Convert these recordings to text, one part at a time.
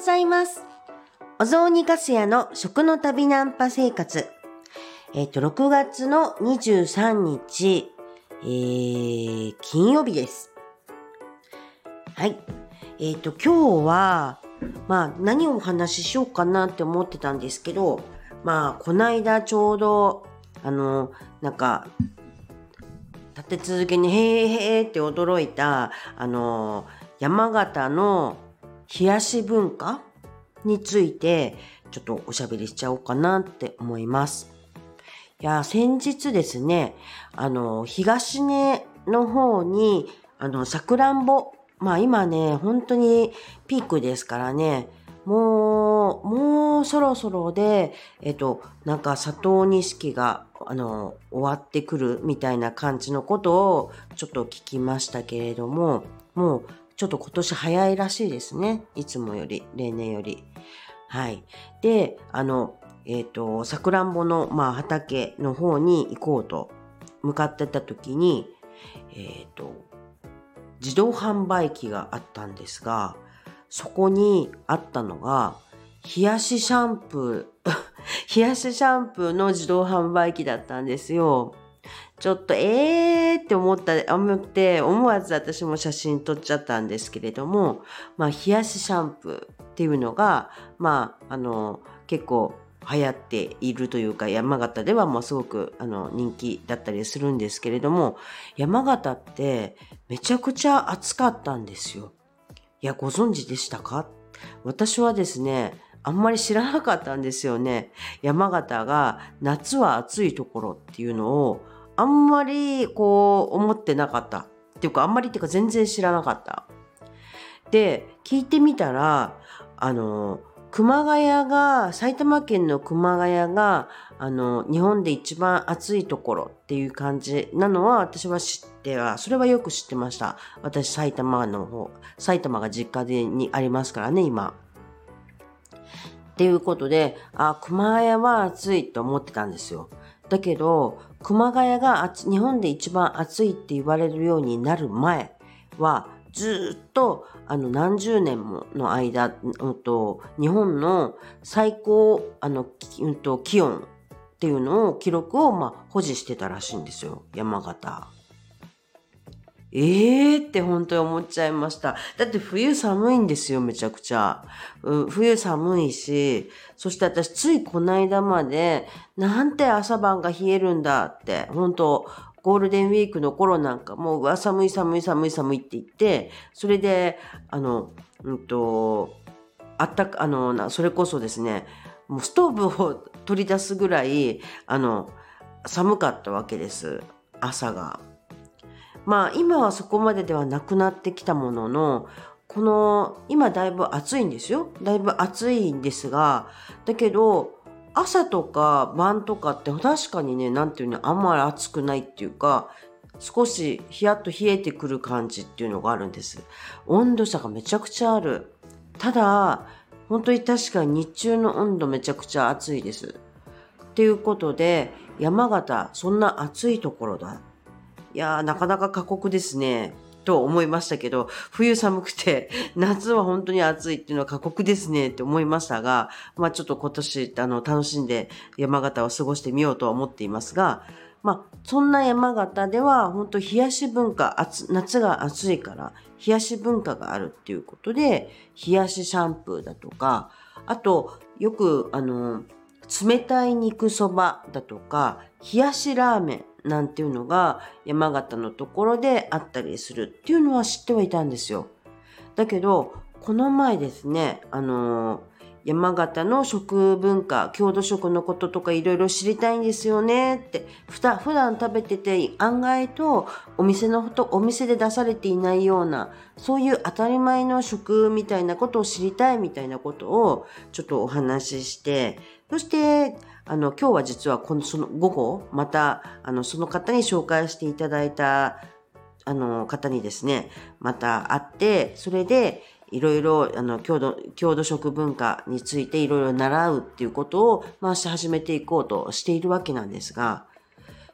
ございます。お雑煮かすやの食の旅ナンパ生活。えっ、と、6月の23日、えー、金曜日です。はい。えっ、と、今日は、まあ、何をお話ししようかなって思ってたんですけど、まあ、こないだちょうど、あの、なんか、立て続けにへーへーって驚いた、あの、山形の冷やし文化について、ちょっとおしゃべりしちゃおうかなって思います。いや、先日ですね、あの、東根の方に、あの、さくらんぼ、まあ今ね、本当にピークですからね、もう、もうそろそろで、えっと、なんか佐藤錦が、あの、終わってくるみたいな感じのことをちょっと聞きましたけれども、もうちょっと今年早いらしいですね。いつもより、例年より。はい。で、あの、えっ、と、さくらんぼの、まあ、畑の方に行こうと向かってた時に、えっ、と、自動販売機があったんですが、そこにあったのが、冷やしシャンプー、冷やしシャンプーの自動販売機だったんですよ。ちょっとえーって思った、思って、思わず私も写真撮っちゃったんですけれども、まあ、冷やしシャンプーっていうのが、まあ、あの、結構流行っているというか、山形ではもうすごくあの人気だったりするんですけれども、山形ってめちゃくちゃ暑かったんですよ。いや、ご存知でしたか？私はですね、あんまり知らなかったんですよね。山形が夏は暑いところっていうのをあんまりこう思ってなかった。っていうかあんまりっていうか全然知らなかった。で、聞いてみたら、あの、熊谷が、埼玉県の熊谷が、あの、日本で一番暑いところっていう感じなのは私は知っては、それはよく知ってました。私埼玉の方、埼玉が実家でにありますからね、今。っていうことで、あ、熊谷は暑いと思ってたんですよ。だけど、熊谷が日本で一番暑いって言われるようになる前は、ずっとあの何十年もの間、うん、と日本の最高あの、うん、と気温っていうのを記録を、まあ、保持してたらしいんですよ山形。ええー、って本当に思っちゃいました。だって冬寒いんですよ、めちゃくちゃ。う、冬寒いし、そして私ついこの間まで、なんて朝晩が冷えるんだって、本当ゴールデンウィークの頃なんかもう、うわ、寒い寒い寒い寒いって言って、それで、あの、うんと、あったか、あの、それこそですね、もうストーブを取り出すぐらい、あの、寒かったわけです。朝が。まあ今はそこまでではなくなってきたものの、この、今だいぶ暑いんですよ。だいぶ暑いんですが、だけど、朝とか晩とかって確かにね、なんていうの、あんまり暑くないっていうか、少しヒヤッと冷えてくる感じっていうのがあるんです。温度差がめちゃくちゃある。ただ、本当に確かに日中の温度めちゃくちゃ暑いです。っていうことで、山形、そんな暑いところだ。いやー、なかなか過酷ですね。と思いましたけど、冬寒くて、夏は本当に暑いっていうのは過酷ですねって思いましたが、まあちょっと今年、あの、楽しんで山形を過ごしてみようとは思っていますが、まあそんな山形では本当冷やし文化、夏が暑いから冷やし文化があるっていうことで、冷やしシャンプーだとか、あと、よく、あの、冷たい肉そばだとか、冷やしラーメンなんていうのが山形のところであったりするっていうのは知ってはいたんですよ。だけど、この前ですね、あの山形の食文化、郷土食のこととかいろいろ知りたいんですよねって、ふた普段食べてて案外とお店のと、お店で出されていないような、そういう当たり前の食みたいなことを知りたいみたいなことをちょっとお話しして、そして、あの、今日は実はこの、その午後、また、あの、その方に紹介していただいた、あの、方にですね、また会って、それで、いろいろ、あの、郷土、郷土食文化についていろいろ習うっていうことを、まあ、し始めていこうとしているわけなんですが、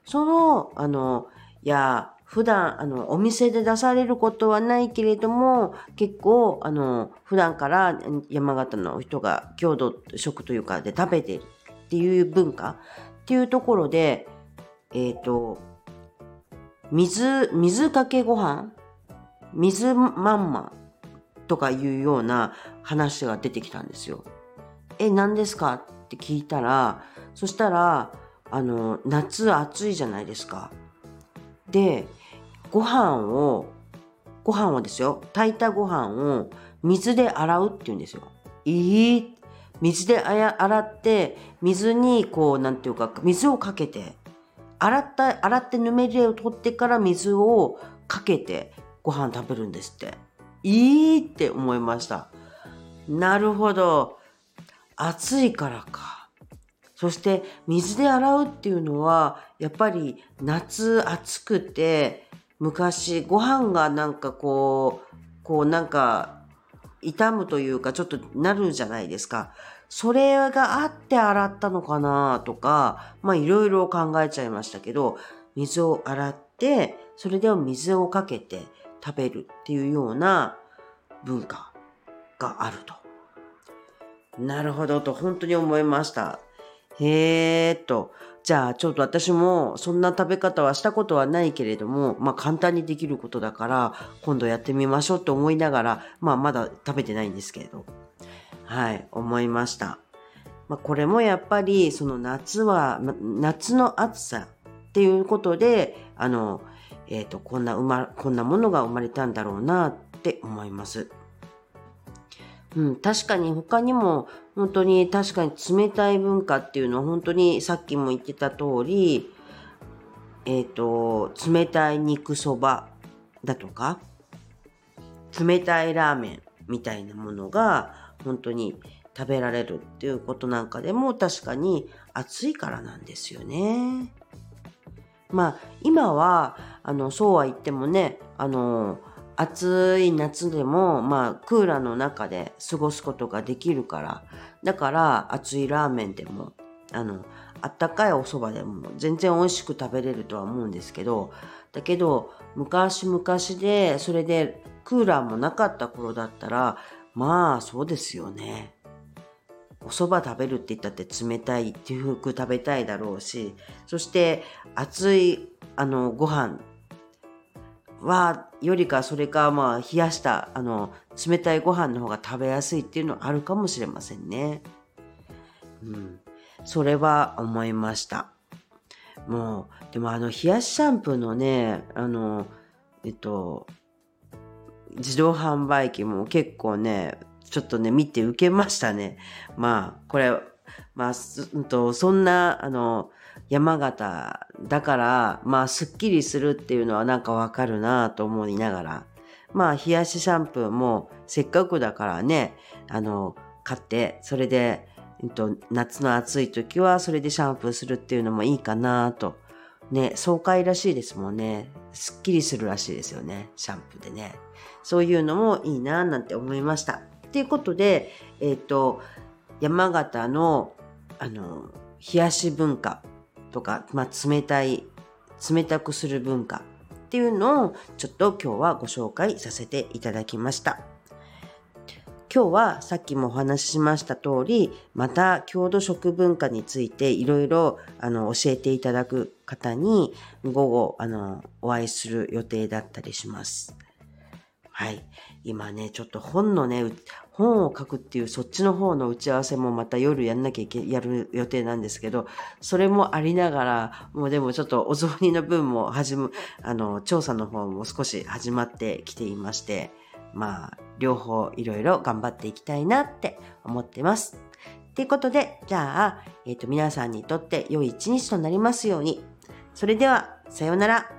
その、あの、いや、普段、あの、お店で出されることはないけれども、結構、あの、普段から山形の人が郷土食というかで食べてるっていう文化っていうところで、えっ、ー、と、水、水かけご飯水まんまとかいうような話が出てきたんですよ。え、何ですか？って聞いたら、そしたら、あの、夏暑いじゃないですか。で、ご飯を、ご飯をですよ、炊いたご飯を水で洗うって言うんですよ。いい水で洗って、水にこう、なんていうか、水をかけて、洗った、洗ってぬめりを取ってから水をかけてご飯食べるんですって。いいって思いました。なるほど。暑いからか。そして水で洗うっていうのはやっぱり夏暑くて昔ご飯がなんかこうこうなんか傷むというかちょっとなるじゃないですか。それがあって洗ったのかなとかまあいろいろ考えちゃいましたけど水を洗ってそれで水をかけて食べるっていうような文化があると。なるほどと本当に思いました。へえと。じゃあちょっと私もそんな食べ方はしたことはないけれども、まあ簡単にできることだから今度やってみましょうと思いながら、まあまだ食べてないんですけれど。はい、思いました。まあこれもやっぱりその夏は、夏の暑さっていうことで、あの、えっ、ー、と、こんな、ま、こんなものが生まれたんだろうなって思います。うん、確かに他にも本当に確かに冷たい文化っていうのは本当にさっきも言ってた通り、えっ、ー、と、冷たい肉そばだとか、冷たいラーメンみたいなものが本当に食べられるっていうことなんかでも確かに暑いからなんですよね。まあ今はあのそうは言ってもねあの暑い夏でも、まあ、クーラーの中で過ごすことができるから、だから、熱いラーメンでも、あの、あったかいお蕎麦でも全然美味しく食べれるとは思うんですけど、だけど、昔々で、それでクーラーもなかった頃だったら、まあ、そうですよね。お蕎麦食べるって言ったって冷たいっていう服食べたいだろうし、そして熱いあのご飯はよりかそれかまあ冷やしたあの冷たいご飯の方が食べやすいっていうのはあるかもしれませんね。うん。それは思いました。もう、でもあの冷やしシャンプーのね、あの、えっと、自動販売機も結構ね、ちょっとね、見て受けましたね。まあ、これ、まあ、うんと、そんな、あの、山形だから、まあ、すっきりするっていうのはなんかわかるなと思いながら、まあ、冷やしシャンプーもせっかくだからね、あの、買って、それで、えっと、夏の暑い時はそれでシャンプーするっていうのもいいかなと。ね、爽快らしいですもんね。すっきりするらしいですよね。シャンプーでね。そういうのもいいななんて思いました。っていうことで、えっ、と、山形の、あの、冷やし文化とか、まあ、冷たい、冷たくする文化っていうのをちょっと今日はご紹介させていただきました。今日はさっきもお話ししました通り、また郷土食文化についていろいろあの教えていただく方に午後あのお会いする予定だったりします。はい。今ね、ちょっと本のね、本を書くっていうそっちの方の打ち合わせもまた夜やんなきゃいけ、やる予定なんですけど、それもありながら、もうでもちょっとお雑煮の分も始む、あの、調査の方も少し始まってきていまして、まあ、両方いろいろ頑張っていきたいなって思ってます。ということで、じゃあ、えっ、ー、と、皆さんにとって良い一日となりますように。それでは、さようなら。